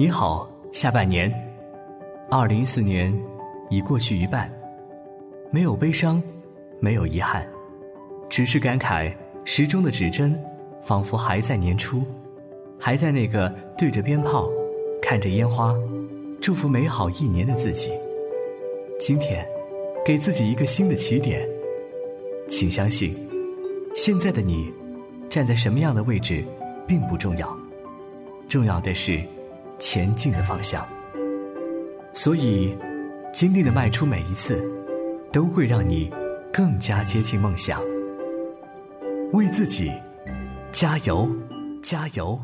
你好，下半年，二零一四年已过去一半，没有悲伤，没有遗憾，只是感慨时钟的指针仿佛还在年初，还在那个对着鞭炮、看着烟花、祝福美好一年的自己。今天，给自己一个新的起点，请相信，现在的你站在什么样的位置并不重要，重要的是。前进的方向，所以坚定的迈出每一次，都会让你更加接近梦想。为自己加油，加油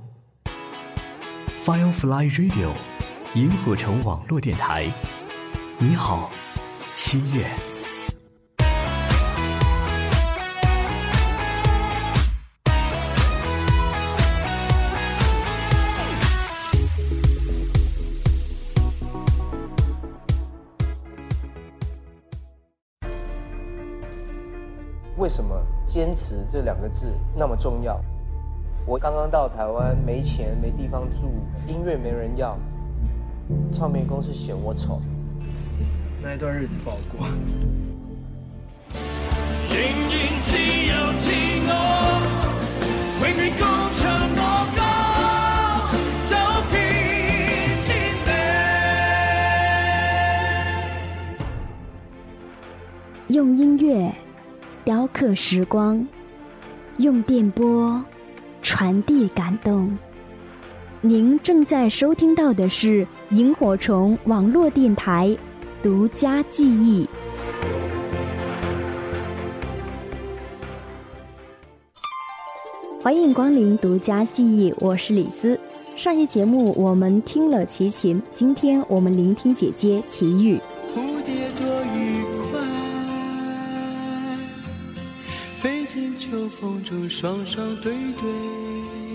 ！Firefly Radio，萤火虫网络电台，你好，七月。坚持这两个字那么重要？我刚刚到台湾，没钱没地方住，音乐没人要，唱片公司嫌我丑，那一段日子不好过。用音乐。雕刻时光，用电波传递感动。您正在收听到的是萤火虫网络电台独家记忆。欢迎光临独家记忆，我是李斯。上一节目我们听了齐秦，今天我们聆听姐姐齐豫。风中双双对对，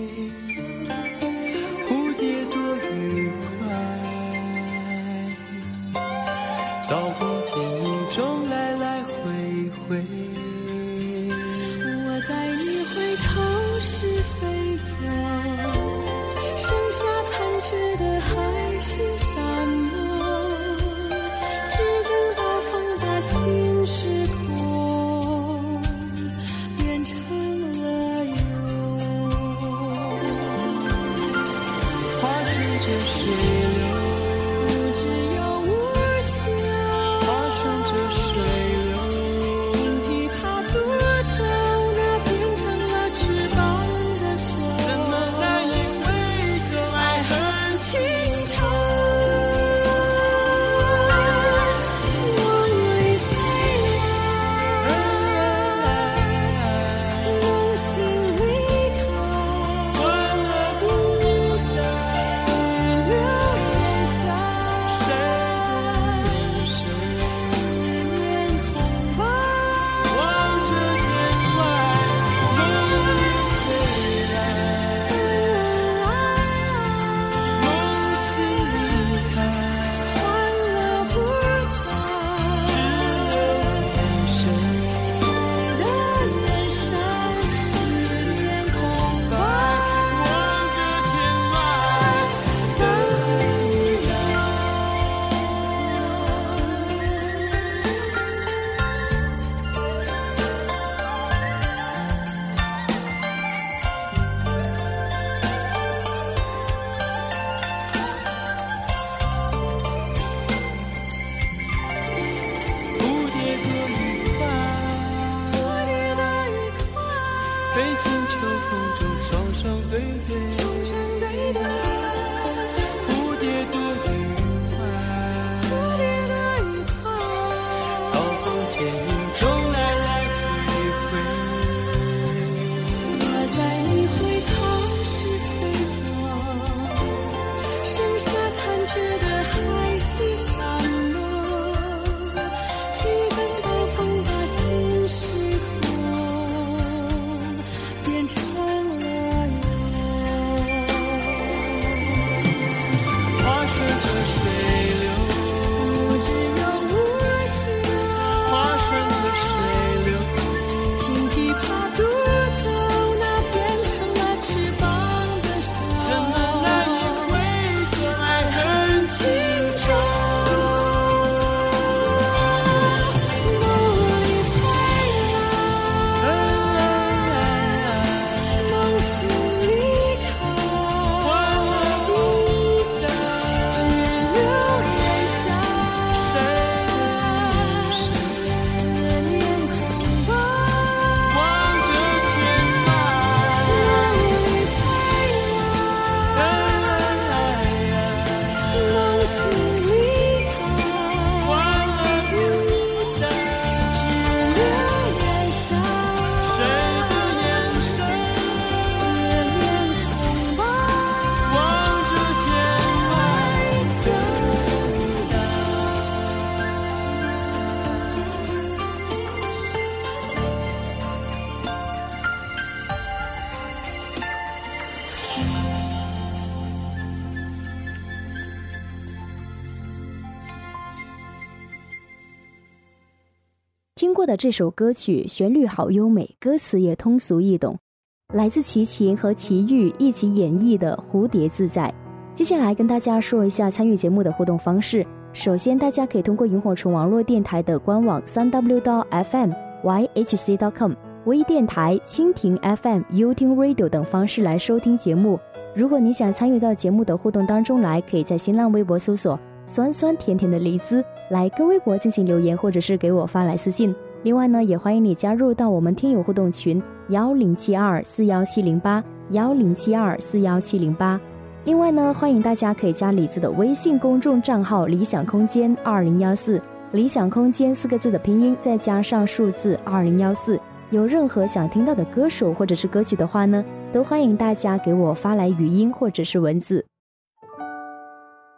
这首歌曲，旋律好优美，歌词也通俗易懂，来自齐秦和齐豫一起演绎的《蝴蝶自在》。接下来跟大家说一下参与节目的互动方式。首先，大家可以通过萤火虫网络电台的官网三 w 到 fm yhc dot com、微电台、蜻蜓 FM、u 听 Radio 等方式来收听节目。如果你想参与到节目的互动当中来，可以在新浪微博搜索“酸酸甜甜的梨子”来跟微博进行留言，或者是给我发来私信。另外呢，也欢迎你加入到我们听友互动群幺零七二四幺七零八幺零七二四幺七零八。另外呢，欢迎大家可以加李子的微信公众账号“理想空间二零幺四”，理想空间四个字的拼音再加上数字二零幺四。有任何想听到的歌手或者是歌曲的话呢，都欢迎大家给我发来语音或者是文字。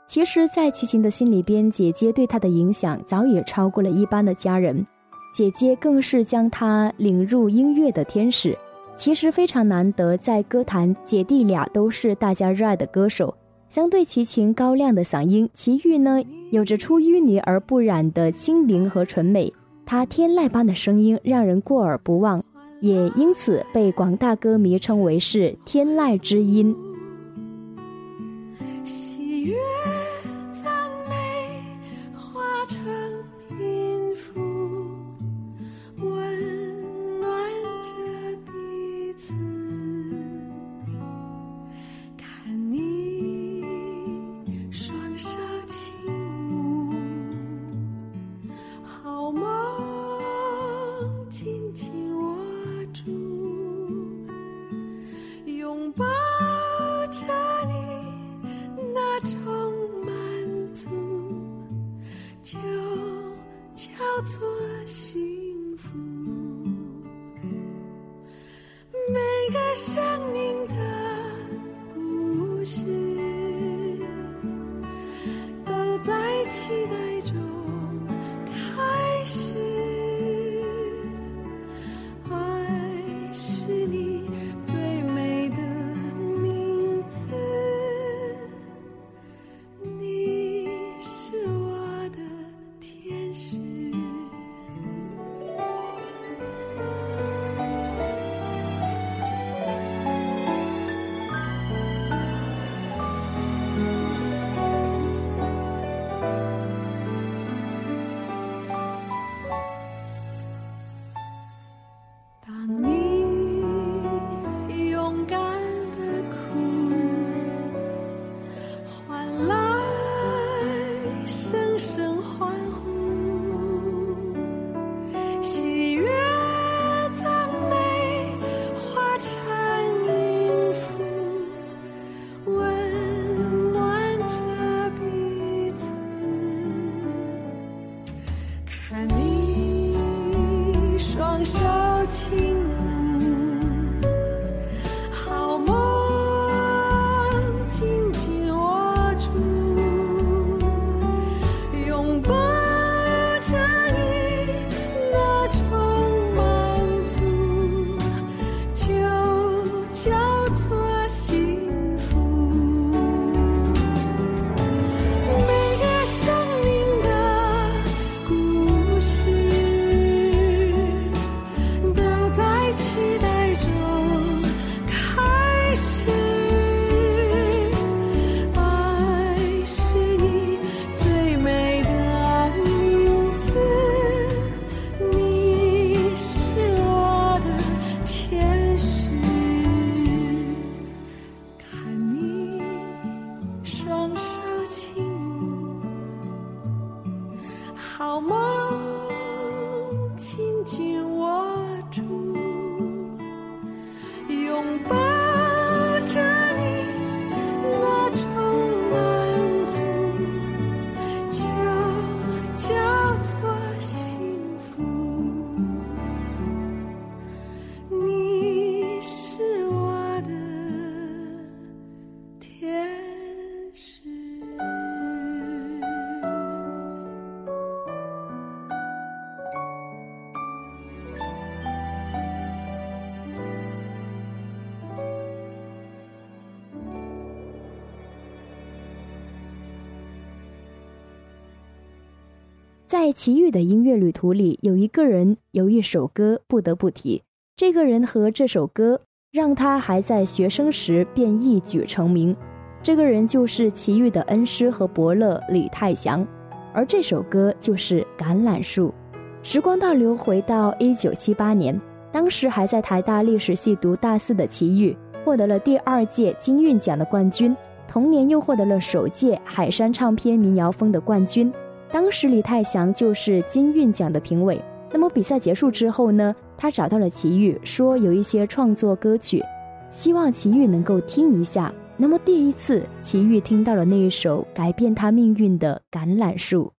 其实，在齐秦的心里边，姐姐对他的影响早已超过了一般的家人，姐姐更是将他领入音乐的天使。其实非常难得，在歌坛，姐弟俩都是大家热爱的歌手。相对齐秦高亮的嗓音，齐豫呢有着出淤泥而不染的清灵和纯美。她天籁般的声音让人过耳不忘，也因此被广大歌迷称为是天籁之音。喜悦在齐豫的音乐旅途里，有一个人，有一首歌不得不提。这个人和这首歌，让他还在学生时便一举成名。这个人就是齐豫的恩师和伯乐李泰祥，而这首歌就是《橄榄树》。时光倒流回到一九七八年，当时还在台大历史系读大四的齐豫，获得了第二届金韵奖的冠军，同年又获得了首届海山唱片民谣风的冠军。当时李泰祥就是金韵奖的评委。那么比赛结束之后呢，他找到了齐豫，说有一些创作歌曲，希望齐豫能够听一下。那么，第一次，齐豫听到了那一首改变他命运的《橄榄树》。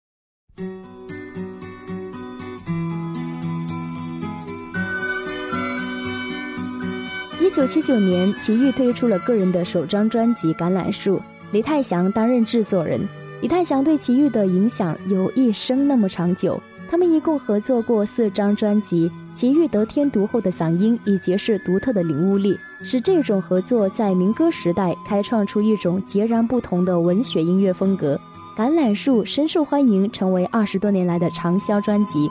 一九七九年，齐豫推出了个人的首张专辑《橄榄树》，李泰祥担任制作人。李泰祥对齐豫的影响有一生那么长久，他们一共合作过四张专辑。齐豫得天独厚的嗓音以及是独特的领悟力。使这种合作在民歌时代开创出一种截然不同的文学音乐风格，《橄榄树》深受欢迎，成为二十多年来的畅销专辑。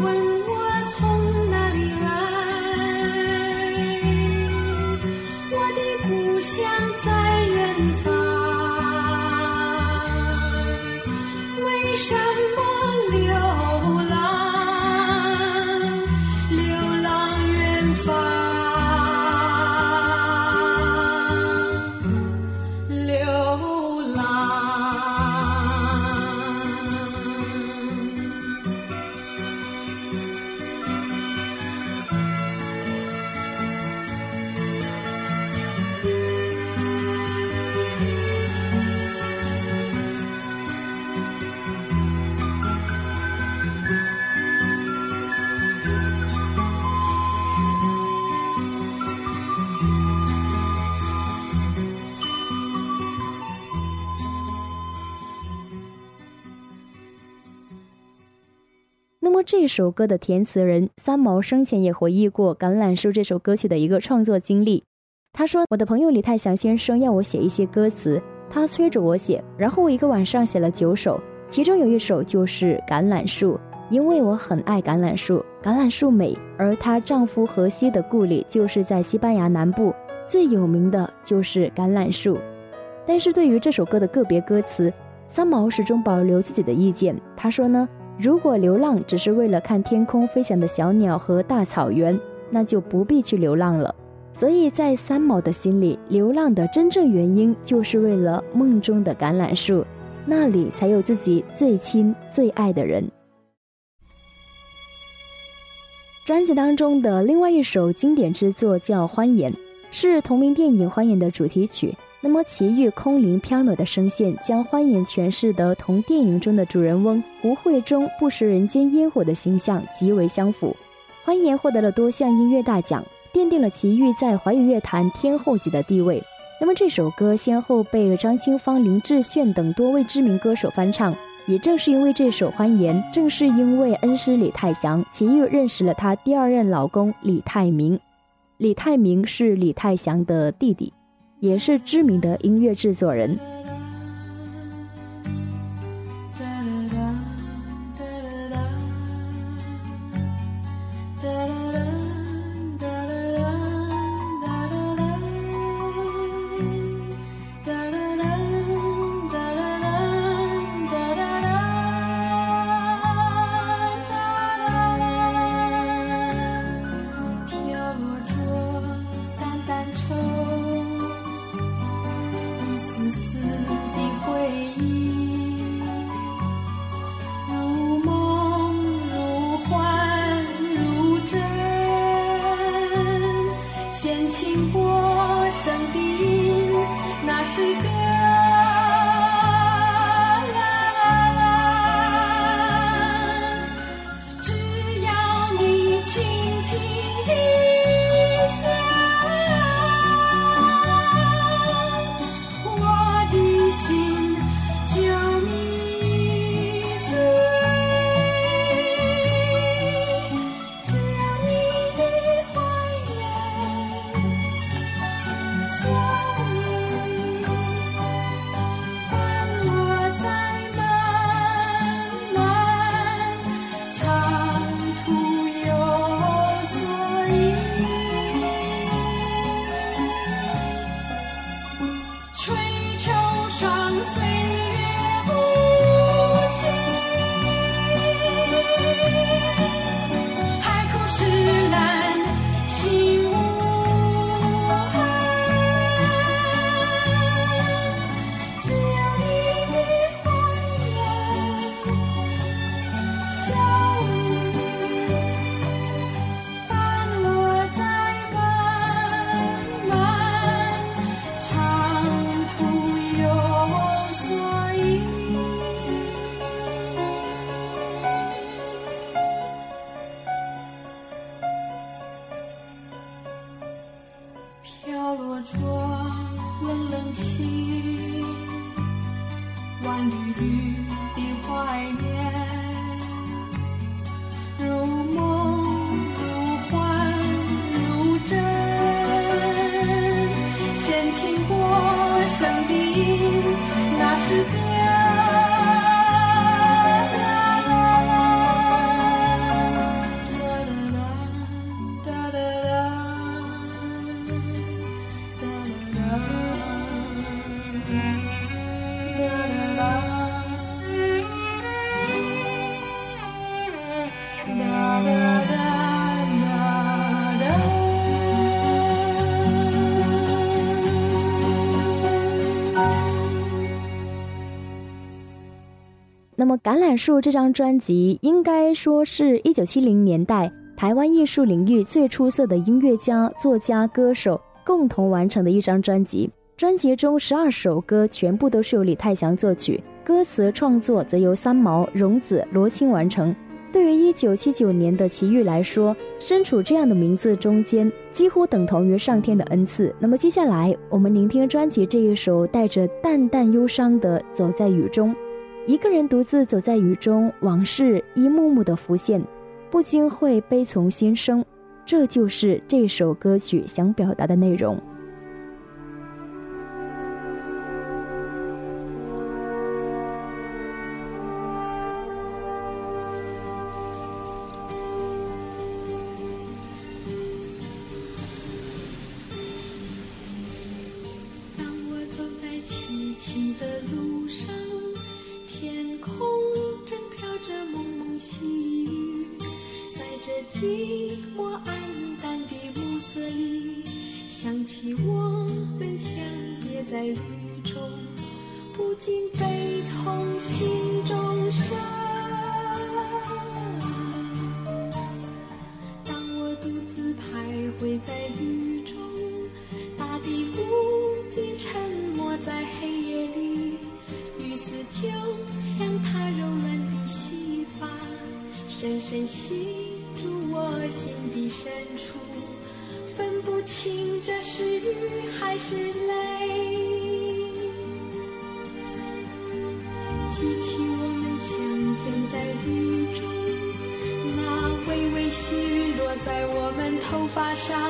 这首歌的填词人三毛生前也回忆过《橄榄树》这首歌曲的一个创作经历。他说：“我的朋友李泰祥先生要我写一些歌词，他催着我写，然后我一个晚上写了九首，其中有一首就是《橄榄树》，因为我很爱橄榄树，橄榄树美。而她丈夫荷西的故里就是在西班牙南部，最有名的就是橄榄树。但是对于这首歌的个别歌词，三毛始终保留自己的意见。他说呢。”如果流浪只是为了看天空飞翔的小鸟和大草原，那就不必去流浪了。所以在三毛的心里，流浪的真正原因就是为了梦中的橄榄树，那里才有自己最亲最爱的人。专辑当中的另外一首经典之作叫《欢颜》，是同名电影《欢颜》的主题曲。那么，奇遇空灵飘渺的声线，将欢颜诠释的同电影中的主人翁吴慧中不食人间烟火的形象极为相符。欢颜获得了多项音乐大奖。奠定了齐豫在华语乐坛天后级的地位。那么这首歌先后被张清芳、林志炫等多位知名歌手翻唱。也正是因为这首《欢颜》，正是因为恩师李泰祥，齐豫认识了她第二任老公李泰明。李泰明是李泰祥的弟弟，也是知名的音乐制作人。那么，《橄榄树》这张专辑应该说是一九七零年代台湾艺术领域最出色的音乐家、作家、歌手共同完成的一张专辑。专辑中十二首歌全部都是由李泰祥作曲，歌词创作则由三毛、荣子、罗青完成。对于一九七九年的齐豫来说，身处这样的名字中间，几乎等同于上天的恩赐。那么，接下来我们聆听专辑这一首带着淡淡忧伤的《走在雨中》。一个人独自走在雨中，往事一幕幕的浮现，不禁会悲从心生。这就是这首歌曲想表达的内容。在我们头发上，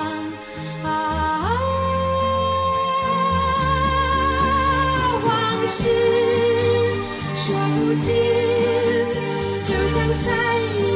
啊，往事说不尽，就像山一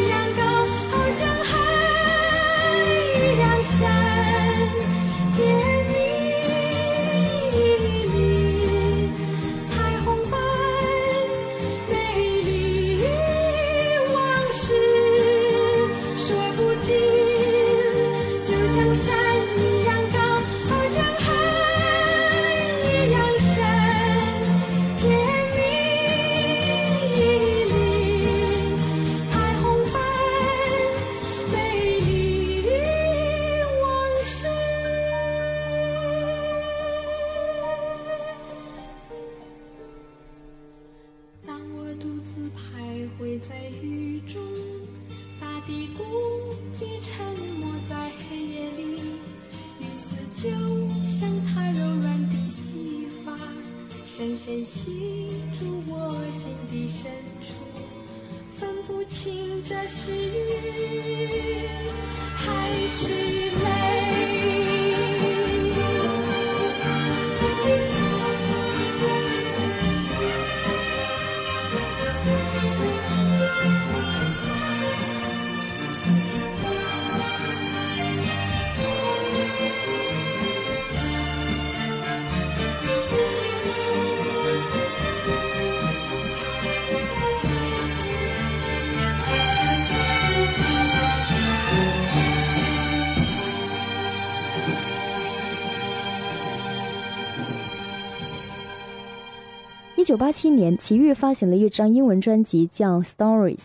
一九八七年，齐豫发行了一张英文专辑，叫《Stories》，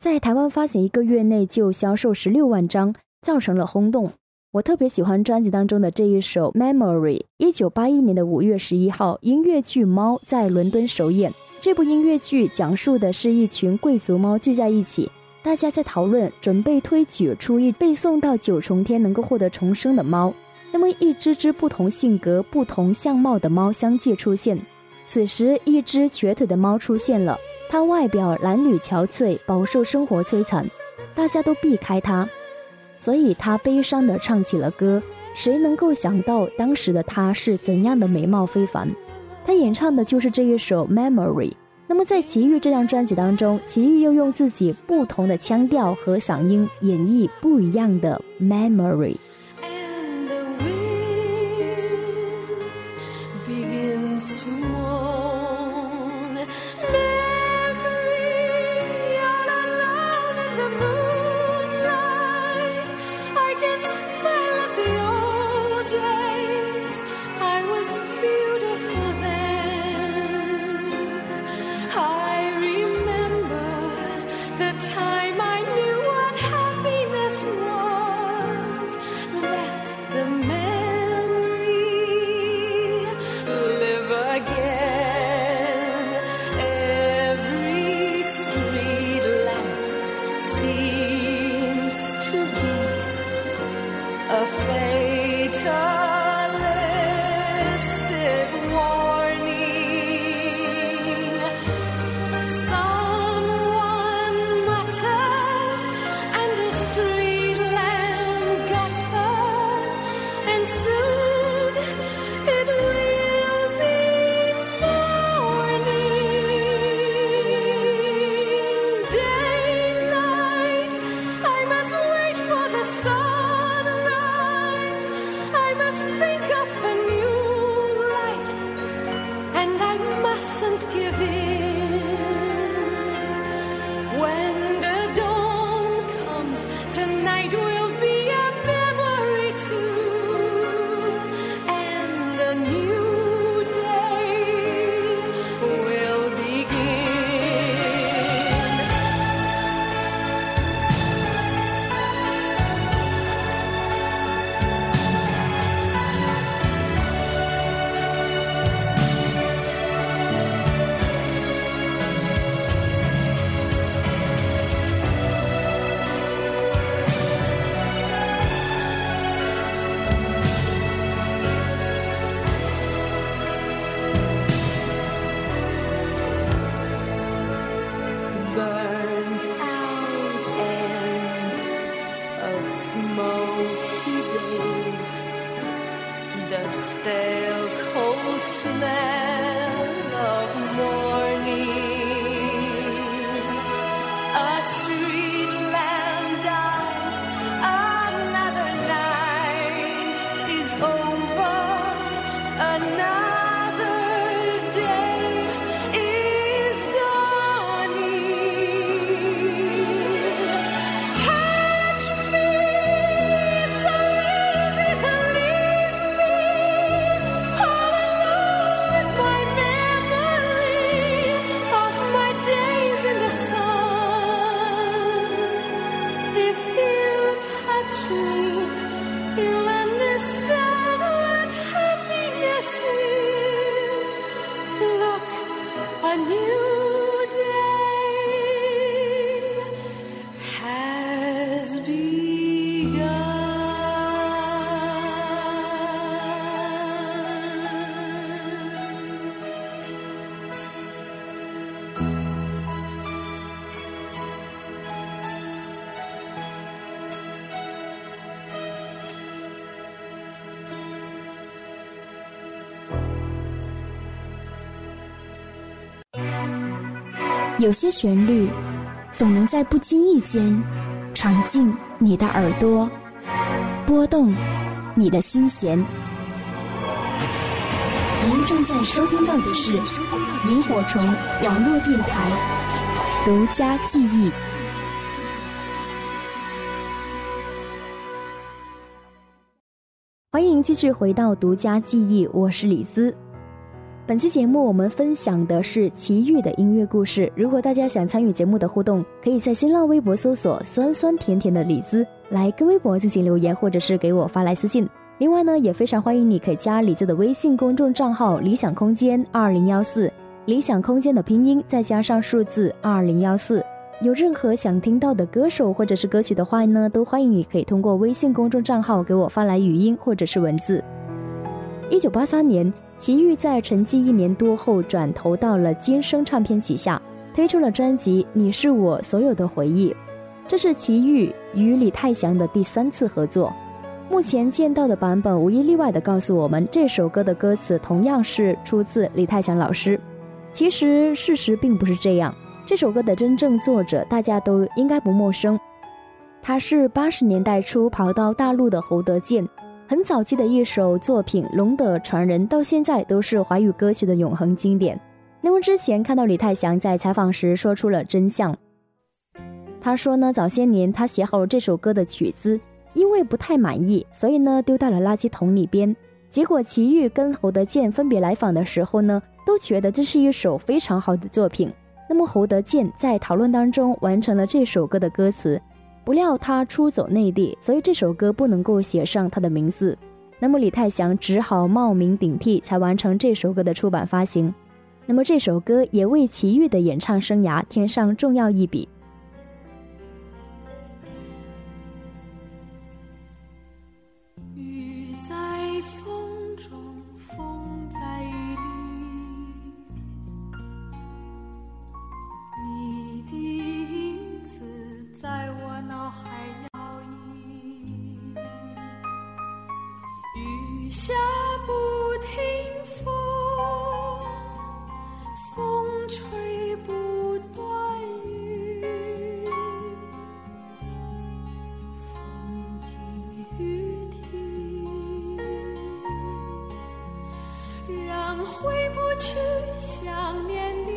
在台湾发行一个月内就销售十六万张，造成了轰动。我特别喜欢专辑当中的这一首《Memory》。一九八一年的五月十一号，音乐剧《猫》在伦敦首演。这部音乐剧讲述的是一群贵族猫聚在一起，大家在讨论准备推举出一被送到九重天能够获得重生的猫。那么，一只只不同性格、不同相貌的猫相继出现。此时，一只瘸腿的猫出现了，它外表褴褛憔悴，饱受生活摧残，大家都避开它，所以它悲伤地唱起了歌。谁能够想到当时的它是怎样的美貌非凡？他演唱的就是这一首《Memory》。那么在《奇遇》这张专辑当中，奇遇又用自己不同的腔调和嗓音演绎不一样的《Memory》。有些旋律，总能在不经意间闯进你的耳朵，拨动你的心弦。您正在收听到的是萤火虫网络电台独家记忆。欢迎继续回到独家记忆，我是李兹。本期节目我们分享的是奇遇的音乐故事。如果大家想参与节目的互动，可以在新浪微博搜索“酸酸甜甜的李子”来跟微博进行留言，或者是给我发来私信。另外呢，也非常欢迎你可以加李子的微信公众账号“理想空间二零幺四”，理想空间的拼音再加上数字二零幺四。有任何想听到的歌手或者是歌曲的话呢，都欢迎你可以通过微信公众账号给我发来语音或者是文字。一九八三年。齐豫在沉寂一年多后，转投到了金声唱片旗下，推出了专辑《你是我所有的回忆》。这是齐豫与李泰祥的第三次合作。目前见到的版本无一例外的告诉我们，这首歌的歌词同样是出自李泰祥老师。其实事实并不是这样，这首歌的真正作者大家都应该不陌生，他是八十年代初跑到大陆的侯德健。很早期的一首作品《龙的传人》，到现在都是华语歌曲的永恒经典。那么之前看到李泰祥在采访时说出了真相，他说呢，早些年他写好了这首歌的曲子，因为不太满意，所以呢丢到了垃圾桶里边。结果齐豫跟侯德健分别来访的时候呢，都觉得这是一首非常好的作品。那么侯德健在讨论当中完成了这首歌的歌词。不料他出走内地，所以这首歌不能够写上他的名字。那么李泰祥只好冒名顶替，才完成这首歌的出版发行。那么这首歌也为齐豫的演唱生涯添上重要一笔。吹不断雨。风停雨停，让回不去想念的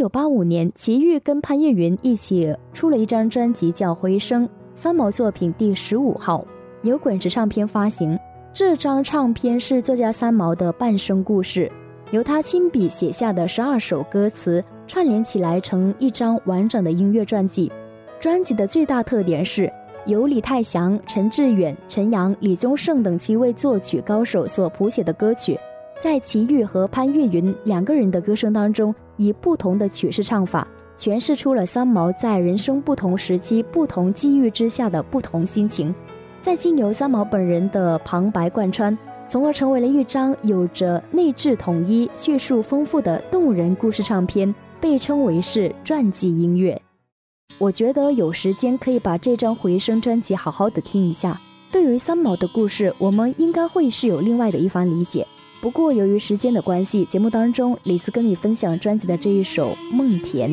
九八五年，齐豫跟潘越云一起出了一张专辑，叫《回声》，三毛作品第十五号，由滚石唱片发行。这张唱片是作家三毛的半生故事，由他亲笔写下的十二首歌词串联起来成一张完整的音乐传记。专辑的最大特点是由李泰祥、陈志远、陈扬、李宗盛等七位作曲高手所谱写的歌曲，在齐豫和潘越云两个人的歌声当中以不同的曲式唱法，诠释出了三毛在人生不同时期、不同际遇之下的不同心情。再经由三毛本人的旁白贯穿，从而成为了一张有着内置统一、叙述丰富的动人故事唱片，被称为是传记音乐。我觉得有时间可以把这张回声专辑好好的听一下。对于三毛的故事，我们应该会是有另外的一番理解。不过由于时间的关系，节目当中李斯跟你分享专辑的这一首《梦田》。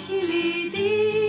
心里的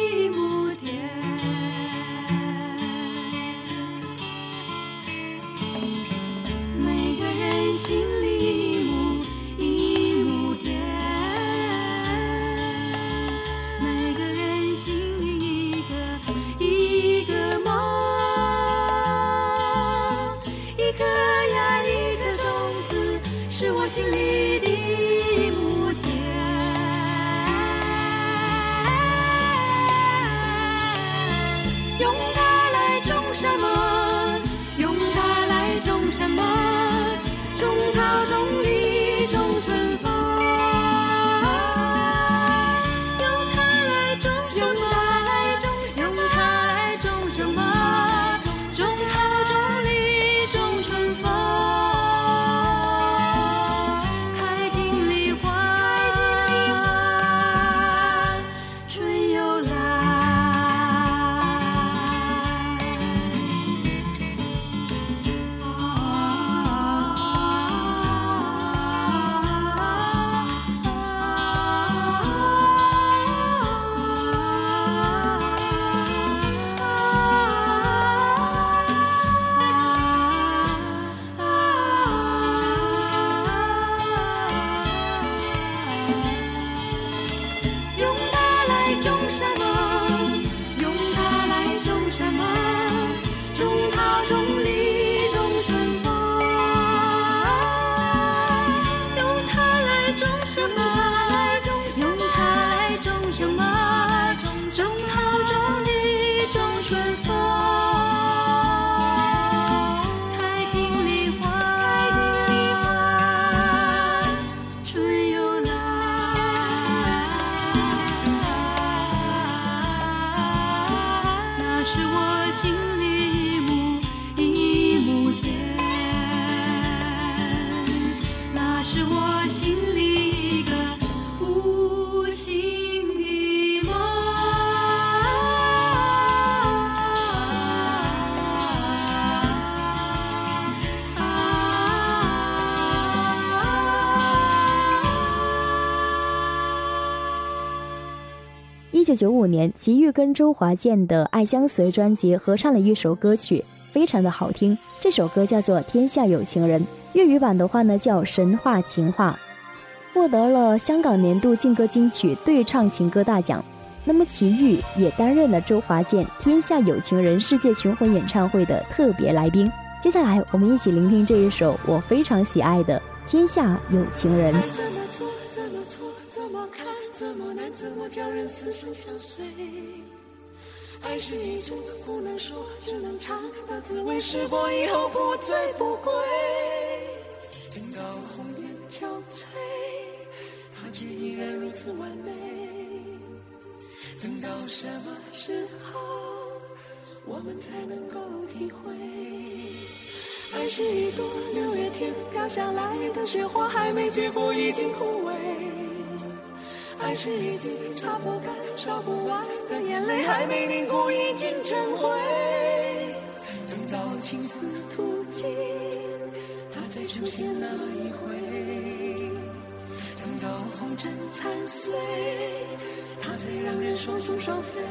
九五年，齐豫跟周华健的《爱相随》专辑合唱了一首歌曲，非常的好听。这首歌叫做《天下有情人》，粤语版的话呢叫《神话情话》，获得了香港年度劲歌金曲对唱情歌大奖。那么齐豫也担任了周华健《天下有情人》世界巡回演唱会的特别来宾。接下来，我们一起聆听这一首我非常喜爱的《天下有情人》。怎么难，怎么叫人死生相随？爱是一种不能说，只能尝的滋味，试过以后不醉不归。等到红颜憔悴，它却依然如此完美。等到什么时候，我们才能够体会？爱是一朵六月天飘下来的雪花，还没结果已经枯萎。爱是一滴擦不干、烧不完的眼泪，还没凝固已经成灰。等到青丝吐尽，它才出现那一回；等到红尘残碎，它才让人双宿双飞。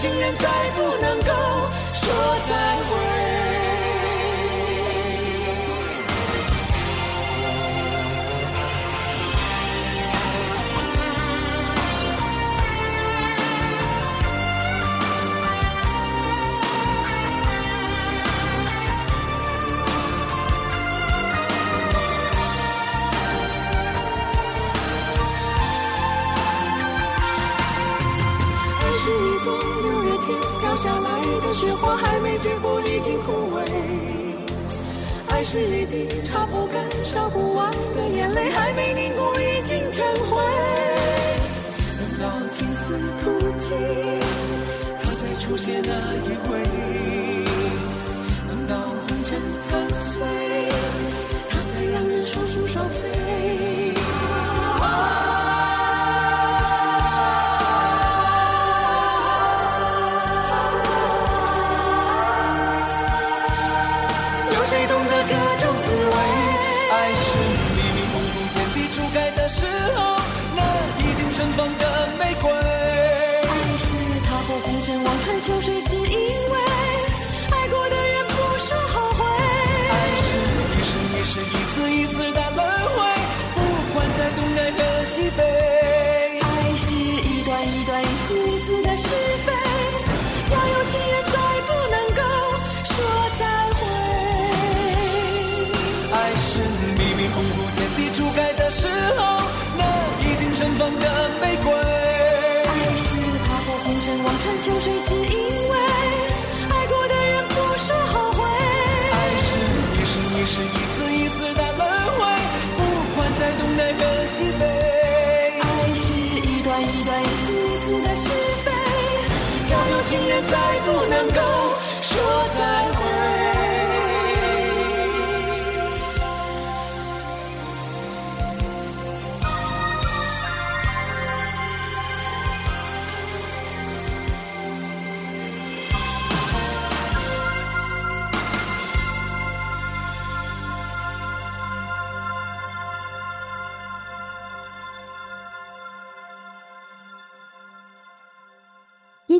情人再不能够说再会。我还没结果，已经枯萎。爱是一滴擦不干、烧不完的眼泪，还没凝固，已经成灰。等到青丝吐尽，它再出现那一回；秋水起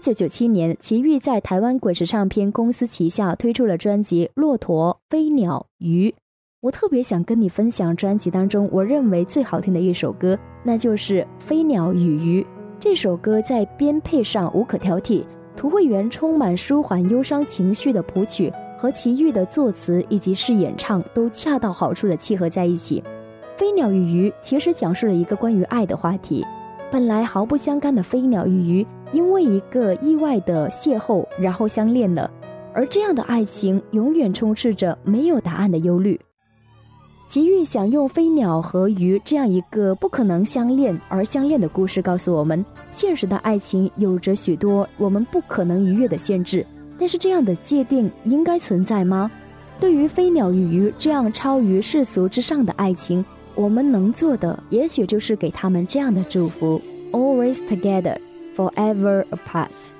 九九七年，齐豫在台湾滚石唱片公司旗下推出了专辑《骆驼、飞鸟、鱼》。我特别想跟你分享专辑当中我认为最好听的一首歌，那就是《飞鸟与鱼》。这首歌在编配上无可挑剔，涂慧源充满舒缓忧伤情绪的谱曲和齐豫的作词以及是演唱都恰到好处的契合在一起。《飞鸟与鱼》其实讲述了一个关于爱的话题，本来毫不相干的飞鸟与鱼。因为一个意外的邂逅，然后相恋了，而这样的爱情永远充斥着没有答案的忧虑。奇遇想用飞鸟和鱼这样一个不可能相恋而相恋的故事，告诉我们，现实的爱情有着许多我们不可能逾越的限制。但是，这样的界定应该存在吗？对于飞鸟与鱼这样超于世俗之上的爱情，我们能做的，也许就是给他们这样的祝福：Always together, forever apart。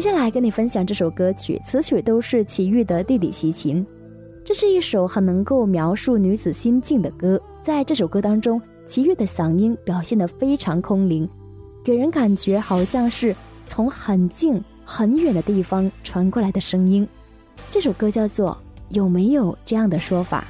接下来跟你分享这首歌曲，词曲都是齐豫的弟弟齐秦。这是一首很能够描述女子心境的歌。在这首歌当中，齐豫的嗓音表现得非常空灵，给人感觉好像是从很近很远的地方传过来的声音。这首歌叫做《有没有这样的说法》。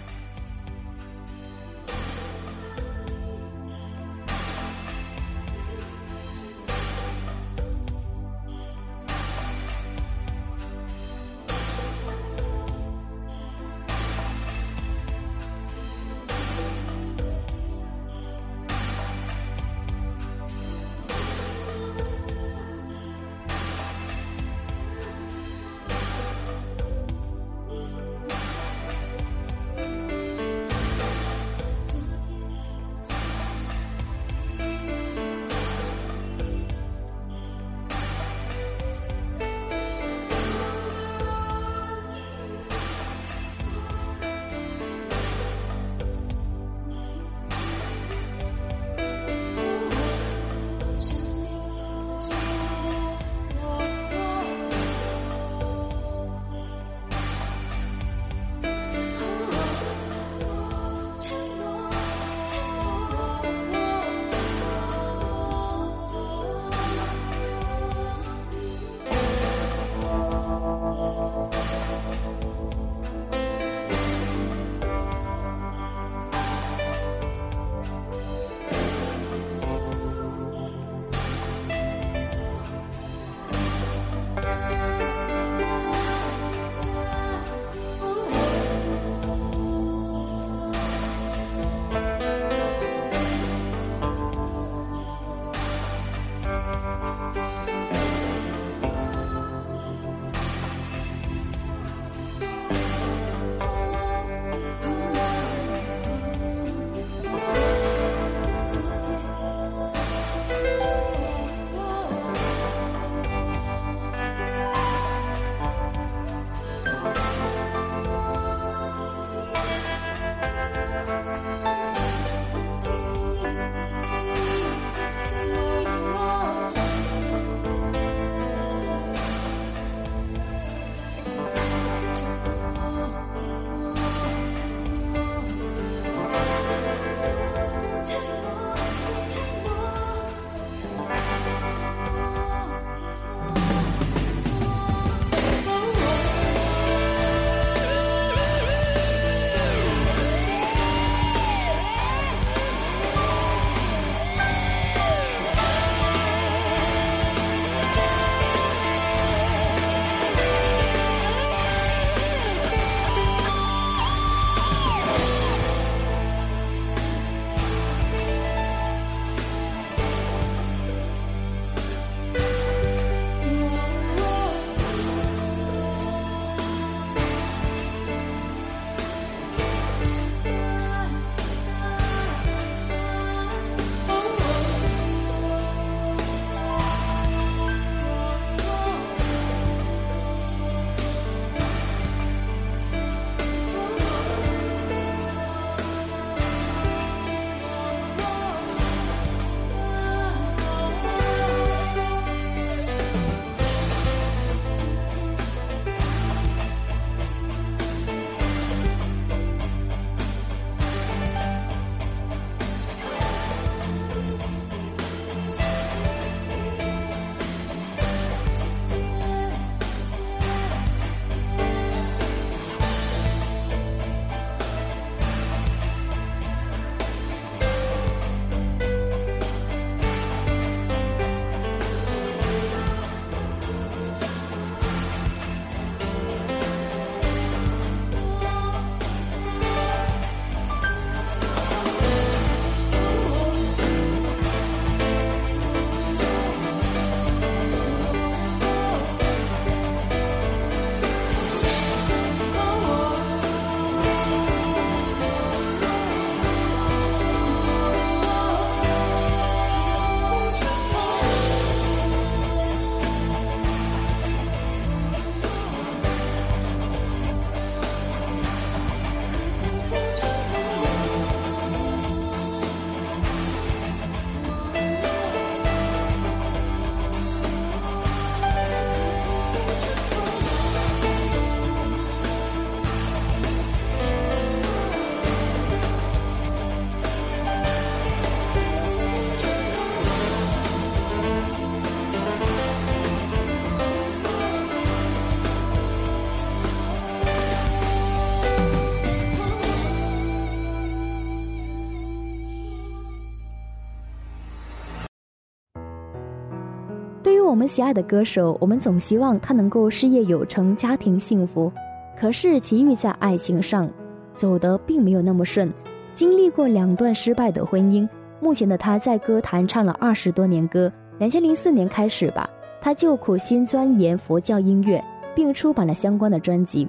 我们喜爱的歌手，我们总希望他能够事业有成、家庭幸福。可是齐豫在爱情上走得并没有那么顺，经历过两段失败的婚姻。目前的他在歌坛唱了二十多年歌，两千零四年开始吧，他就苦心钻研佛教音乐，并出版了相关的专辑。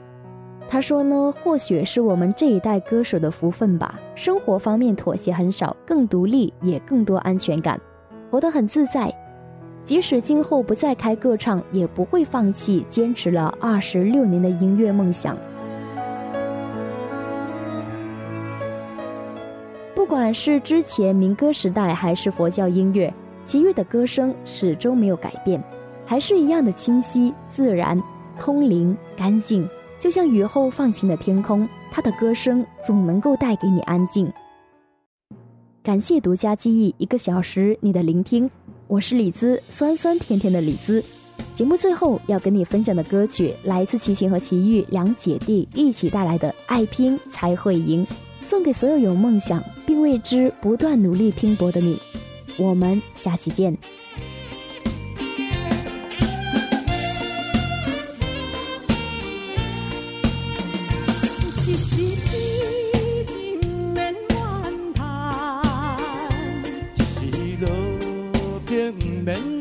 他说呢，或许是我们这一代歌手的福分吧，生活方面妥协很少，更独立，也更多安全感，活得很自在。即使今后不再开歌唱，也不会放弃坚持了二十六年的音乐梦想。不管是之前民歌时代，还是佛教音乐，齐豫的歌声始终没有改变，还是一样的清晰、自然、空灵、干净。就像雨后放晴的天空，他的歌声总能够带给你安静。感谢独家记忆一个小时你的聆听，我是李兹，酸酸甜甜的李兹。节目最后要跟你分享的歌曲来自齐秦和齐豫两姐弟一起带来的《爱拼才会赢》，送给所有有梦想并为之不断努力拼搏的你。我们下期见。mình